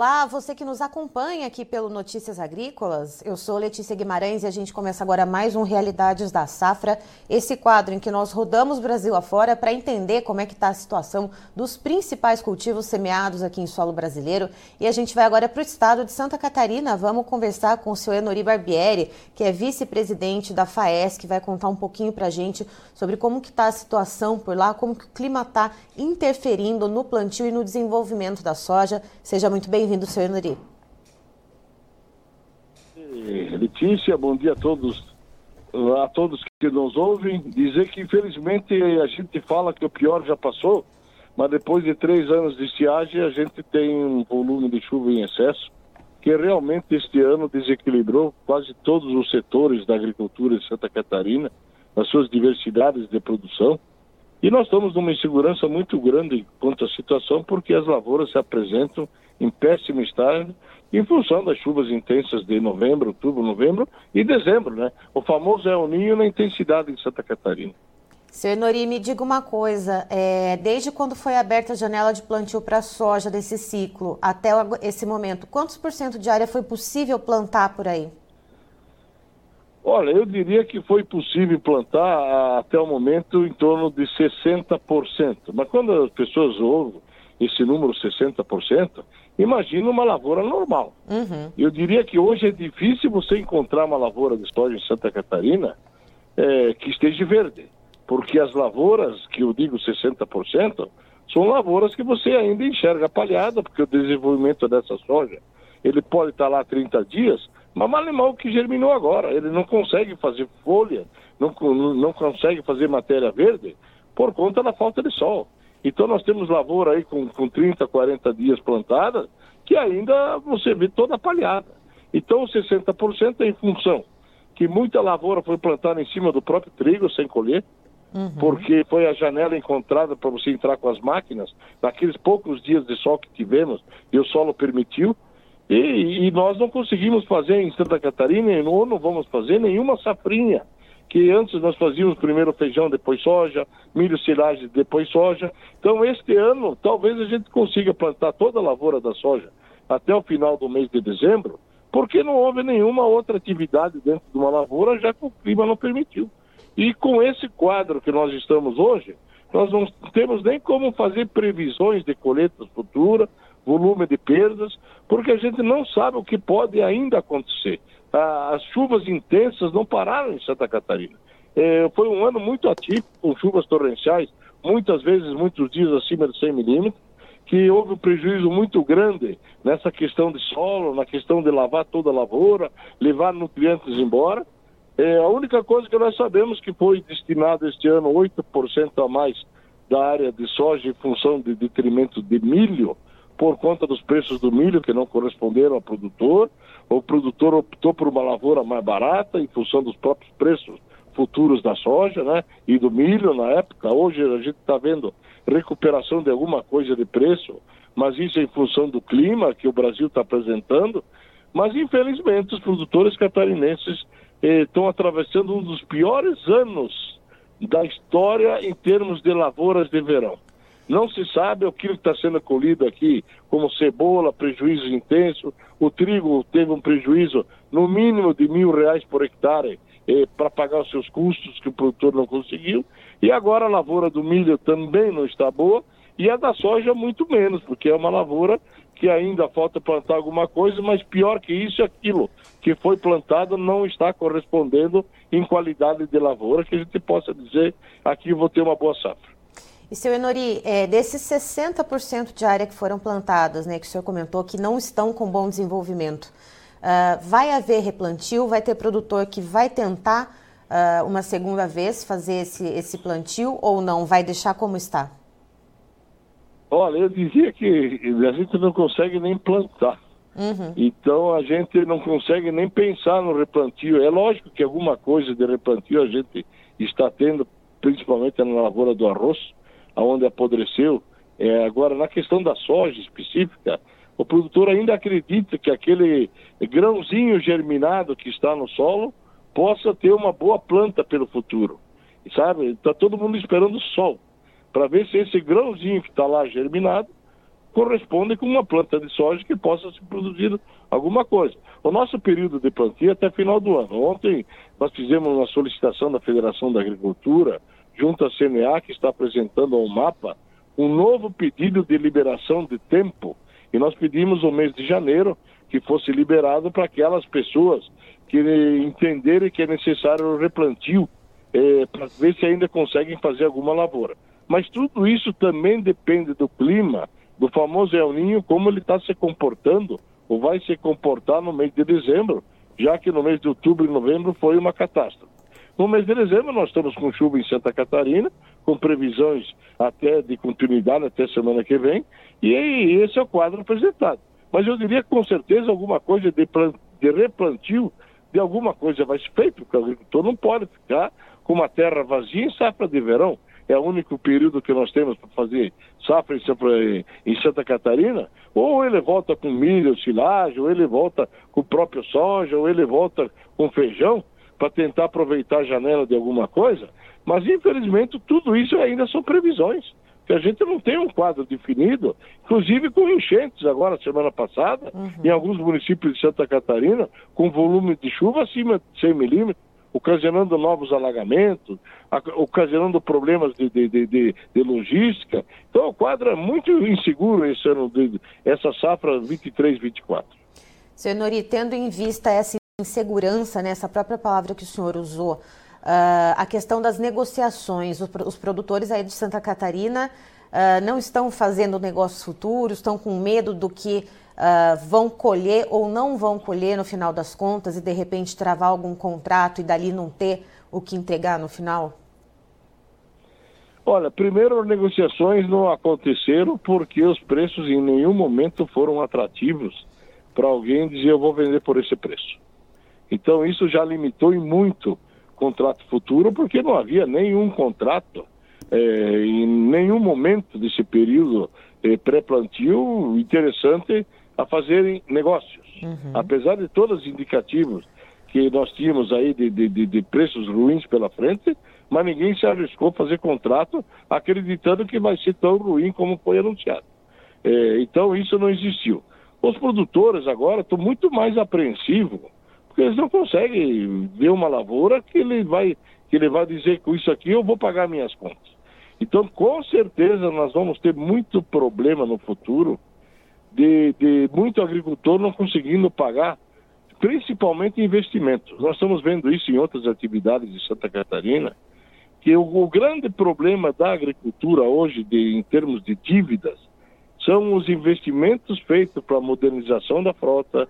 Olá, você que nos acompanha aqui pelo Notícias Agrícolas. Eu sou Letícia Guimarães e a gente começa agora mais um Realidades da Safra, esse quadro em que nós rodamos Brasil afora para entender como é que está a situação dos principais cultivos semeados aqui em solo brasileiro. E a gente vai agora para o estado de Santa Catarina. Vamos conversar com o senhor Enori Barbieri, que é vice-presidente da FAES, que vai contar um pouquinho para a gente sobre como que está a situação por lá, como que o clima está interferindo no plantio e no desenvolvimento da soja. Seja muito bem-vindo, senhor Nuri. Letícia, bom dia a todos, a todos que nos ouvem. Dizer que infelizmente a gente fala que o pior já passou, mas depois de três anos de estiagem a gente tem um volume de chuva em excesso que realmente este ano desequilibrou quase todos os setores da agricultura de Santa Catarina, nas suas diversidades de produção. E nós estamos numa insegurança muito grande quanto à situação, porque as lavouras se apresentam em péssimo estado em função das chuvas intensas de novembro, outubro, novembro e dezembro, né? O famoso El Ninho na intensidade em Santa Catarina. Senhor Nori, me diga uma coisa, é, desde quando foi aberta a janela de plantio para soja desse ciclo até esse momento, quantos por cento de área foi possível plantar por aí? Olha, eu diria que foi possível plantar até o momento em torno de 60%. Mas quando as pessoas ouvem esse número 60%, imagina uma lavoura normal. Uhum. Eu diria que hoje é difícil você encontrar uma lavoura de soja em Santa Catarina é, que esteja verde. Porque as lavouras, que eu digo 60%, são lavouras que você ainda enxerga palhada, porque o desenvolvimento dessa soja, ele pode estar lá 30 dias, mas mal mal que germinou agora. Ele não consegue fazer folha, não, não consegue fazer matéria verde por conta da falta de sol. Então nós temos lavoura aí com, com 30, 40 dias plantada, que ainda você vê toda palhada. Então 60% é em função que muita lavoura foi plantada em cima do próprio trigo sem colher, uhum. porque foi a janela encontrada para você entrar com as máquinas, naqueles poucos dias de sol que tivemos e o solo permitiu, e, e, nós não conseguimos fazer em Santa Catarina, ou não vamos fazer nenhuma safrinha, que antes nós fazíamos primeiro feijão, depois soja, milho silagem, depois soja. Então, este ano, talvez a gente consiga plantar toda a lavoura da soja até o final do mês de dezembro, porque não houve nenhuma outra atividade dentro de uma lavoura, já que o clima não permitiu. E com esse quadro que nós estamos hoje, nós não temos nem como fazer previsões de colheitas futuras, volume de perdas, porque a gente não sabe o que pode ainda acontecer. Ah, as chuvas intensas não pararam em Santa Catarina. É, foi um ano muito atípico, com chuvas torrenciais, muitas vezes, muitos dias acima de 100 milímetros, que houve um prejuízo muito grande nessa questão de solo, na questão de lavar toda a lavoura, levar nutrientes embora. É, a única coisa que nós sabemos que foi destinado este ano 8% a mais da área de soja em função de detrimento de milho, por conta dos preços do milho que não corresponderam ao produtor. O produtor optou por uma lavoura mais barata em função dos próprios preços futuros da soja, né? E do milho na época. Hoje a gente está vendo recuperação de alguma coisa de preço, mas isso é em função do clima que o Brasil está apresentando. Mas infelizmente os produtores catarinenses estão eh, atravessando um dos piores anos da história em termos de lavouras de verão. Não se sabe o que está sendo colhido aqui, como cebola, prejuízo intenso. O trigo teve um prejuízo no mínimo de mil reais por hectare eh, para pagar os seus custos que o produtor não conseguiu. E agora a lavoura do milho também não está boa e a da soja muito menos, porque é uma lavoura que ainda falta plantar alguma coisa, mas pior que isso, aquilo que foi plantado não está correspondendo em qualidade de lavoura, que a gente possa dizer aqui vou ter uma boa safra. E, seu Enori, é, desses 60% de área que foram plantadas, né, que o senhor comentou, que não estão com bom desenvolvimento, uh, vai haver replantio? Vai ter produtor que vai tentar uh, uma segunda vez fazer esse, esse plantio ou não? Vai deixar como está? Olha, eu dizia que a gente não consegue nem plantar. Uhum. Então a gente não consegue nem pensar no replantio. É lógico que alguma coisa de replantio a gente está tendo, principalmente na lavoura do arroz, aonde apodreceu. É, agora, na questão da soja específica, o produtor ainda acredita que aquele grãozinho germinado que está no solo possa ter uma boa planta pelo futuro. Sabe? Está todo mundo esperando o sol para ver se esse grãozinho que está lá germinado corresponde com uma planta de soja que possa se produzir alguma coisa. O nosso período de plantio é até final do ano. Ontem nós fizemos uma solicitação da Federação da Agricultura, junto à CNA, que está apresentando ao mapa, um novo pedido de liberação de tempo. E nós pedimos o mês de janeiro que fosse liberado para aquelas pessoas que entenderem que é necessário o replantio, é, para ver se ainda conseguem fazer alguma lavoura. Mas tudo isso também depende do clima, do famoso El Ninho, como ele está se comportando, ou vai se comportar no mês de dezembro, já que no mês de outubro e novembro foi uma catástrofe. No mês de dezembro nós estamos com chuva em Santa Catarina, com previsões até de continuidade até semana que vem, e esse é o quadro apresentado. Mas eu diria com certeza alguma coisa de, de replantio de alguma coisa vai ser feito, porque o agricultor não pode ficar com uma terra vazia em safra de verão. É o único período que nós temos para fazer safra em, em Santa Catarina. Ou ele volta com milho, silagem, ou ele volta com o próprio soja, ou ele volta com feijão para tentar aproveitar a janela de alguma coisa. Mas, infelizmente, tudo isso ainda são previsões que a gente não tem um quadro definido, inclusive com enchentes agora, semana passada, uhum. em alguns municípios de Santa Catarina, com volume de chuva acima de 100 milímetros, ocasionando novos alagamentos, ocasionando problemas de, de, de, de, logística. Então o quadro é muito inseguro esse ano, essa safra 23-24. Senhor Nori, tendo em vista essa insegurança, né, essa própria palavra que o senhor usou, Uh, a questão das negociações. Os, produtores aí de Santa Catarina uh, não estão fazendo negócios futuros, estão com medo do que uh, vão colher ou não vão colher no final das contas e de repente travar algum contrato e dali não ter o que entregar no final? Olha, primeiro as negociações não aconteceram porque os preços em nenhum momento foram atrativos para alguém dizer eu vou vender por esse preço. Então isso já limitou e muito contrato futuro, porque não havia nenhum contrato é, em nenhum momento desse período é, pré-plantio interessante a fazerem negócios. Uhum. Apesar de todos os indicativos que nós tínhamos aí de, de, de, preços ruins pela frente, mas ninguém se arriscou a fazer contrato acreditando que vai ser tão ruim como foi anunciado. É, então isso não existiu. Os produtores agora estão muito mais apreensivos porque eles não conseguem ver uma lavoura que ele vai, que ele vai dizer com isso aqui eu vou pagar minhas contas. Então, com certeza, nós vamos ter muito problema no futuro de, de muito agricultor não conseguindo pagar, principalmente investimentos. Nós estamos vendo isso em outras atividades de Santa Catarina, que o, o grande problema da agricultura hoje, de, em termos de dívidas, são os investimentos feitos para a modernização da frota,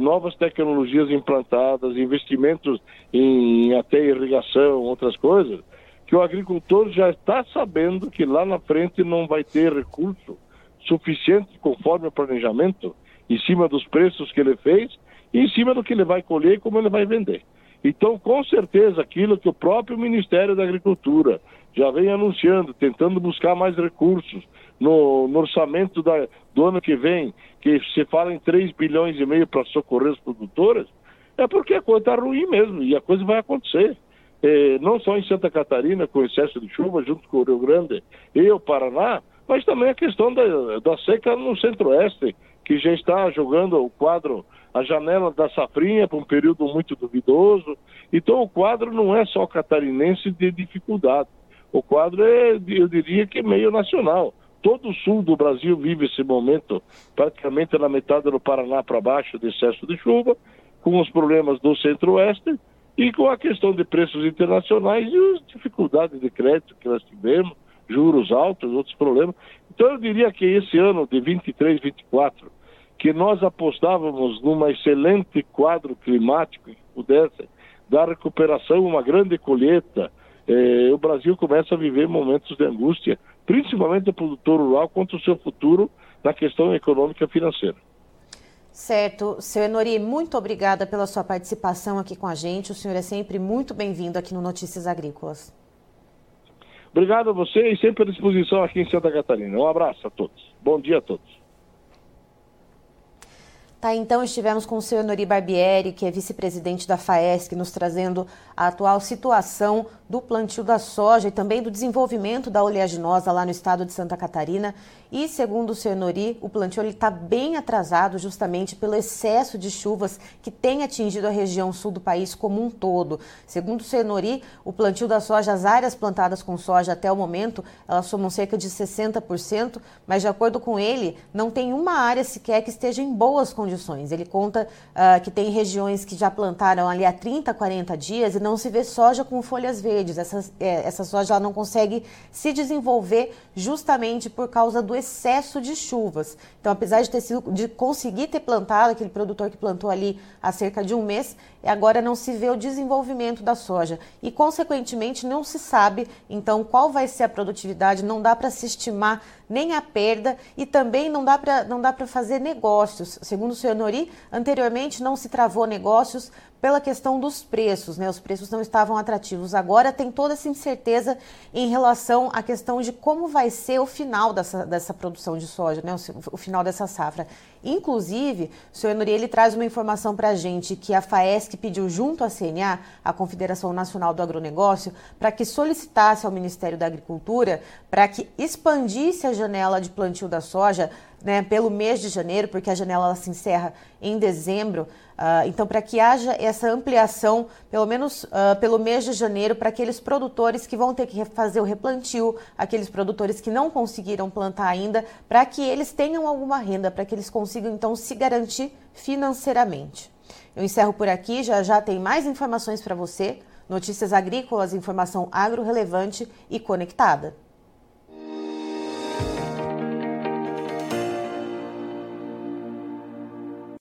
novas tecnologias implantadas, investimentos em até irrigação, outras coisas, que o agricultor já está sabendo que lá na frente não vai ter recurso suficiente conforme o planejamento, em cima dos preços que ele fez e em cima do que ele vai colher e como ele vai vender. Então, com certeza, aquilo que o próprio Ministério da Agricultura já vem anunciando, tentando buscar mais recursos no, no orçamento da, do ano que vem, que se fala em 3 bilhões e meio para socorrer os produtores, é porque a coisa está ruim mesmo e a coisa vai acontecer. É, não só em Santa Catarina, com excesso de chuva, junto com o Rio Grande e o Paraná, mas também a questão da, da seca no centro-oeste, que já está jogando o quadro, a janela da safrinha para um período muito duvidoso. Então o quadro não é só catarinense de dificuldade. O quadro é, eu diria que meio nacional. Todo o sul do Brasil vive esse momento, praticamente na metade do Paraná para baixo, de excesso de chuva, com os problemas do centro-oeste e com a questão de preços internacionais e as dificuldades de crédito que nós tivemos, juros altos, outros problemas. Então eu diria que esse ano de 23, 24, que nós apostávamos numa excelente quadro climático que pudesse dar recuperação, uma grande colheita, eh, o Brasil começa a viver momentos de angústia, principalmente o produtor rural, contra o seu futuro na questão econômica e financeira. Certo. Seu Enori, muito obrigada pela sua participação aqui com a gente. O senhor é sempre muito bem-vindo aqui no Notícias Agrícolas. Obrigado a você e sempre à disposição aqui em Santa Catarina. Um abraço a todos. Bom dia a todos. Tá, então estivemos com o senhor Nori Barbieri, que é vice-presidente da FAESC, nos trazendo a atual situação do plantio da soja e também do desenvolvimento da oleaginosa lá no estado de Santa Catarina. E segundo o senhor Nori, o plantio está bem atrasado justamente pelo excesso de chuvas que tem atingido a região sul do país como um todo. Segundo o senhor Nori, o plantio da soja, as áreas plantadas com soja até o momento, elas somam cerca de 60%, mas de acordo com ele, não tem uma área sequer que esteja em boas condições condições. Ele conta uh, que tem regiões que já plantaram ali há 30, 40 dias e não se vê soja com folhas verdes. Essa, é, essa soja não consegue se desenvolver justamente por causa do excesso de chuvas. Então, apesar de ter sido, de conseguir ter plantado, aquele produtor que plantou ali há cerca de um mês, agora não se vê o desenvolvimento da soja. E, consequentemente, não se sabe, então, qual vai ser a produtividade, não dá para se estimar nem a perda e também não dá para fazer negócios. Segundo o senhor Nori, anteriormente não se travou negócios pela questão dos preços, né? Os preços não estavam atrativos. Agora tem toda essa incerteza em relação à questão de como vai ser o final dessa, dessa produção de soja, né? O, o final dessa safra. Inclusive, o senhor Nori, ele traz uma informação para a gente que a FAESC pediu junto à CNA, a Confederação Nacional do Agronegócio, para que solicitasse ao Ministério da Agricultura para que expandisse a janela de plantio da soja né, pelo mês de janeiro, porque a janela se encerra em dezembro. Uh, então, para que haja essa ampliação, pelo menos uh, pelo mês de janeiro, para aqueles produtores que vão ter que fazer o replantio, aqueles produtores que não conseguiram plantar ainda, para que eles tenham alguma renda, para que eles consigam então se garantir financeiramente. Eu encerro por aqui, já já tem mais informações para você. Notícias agrícolas, informação agro relevante e conectada.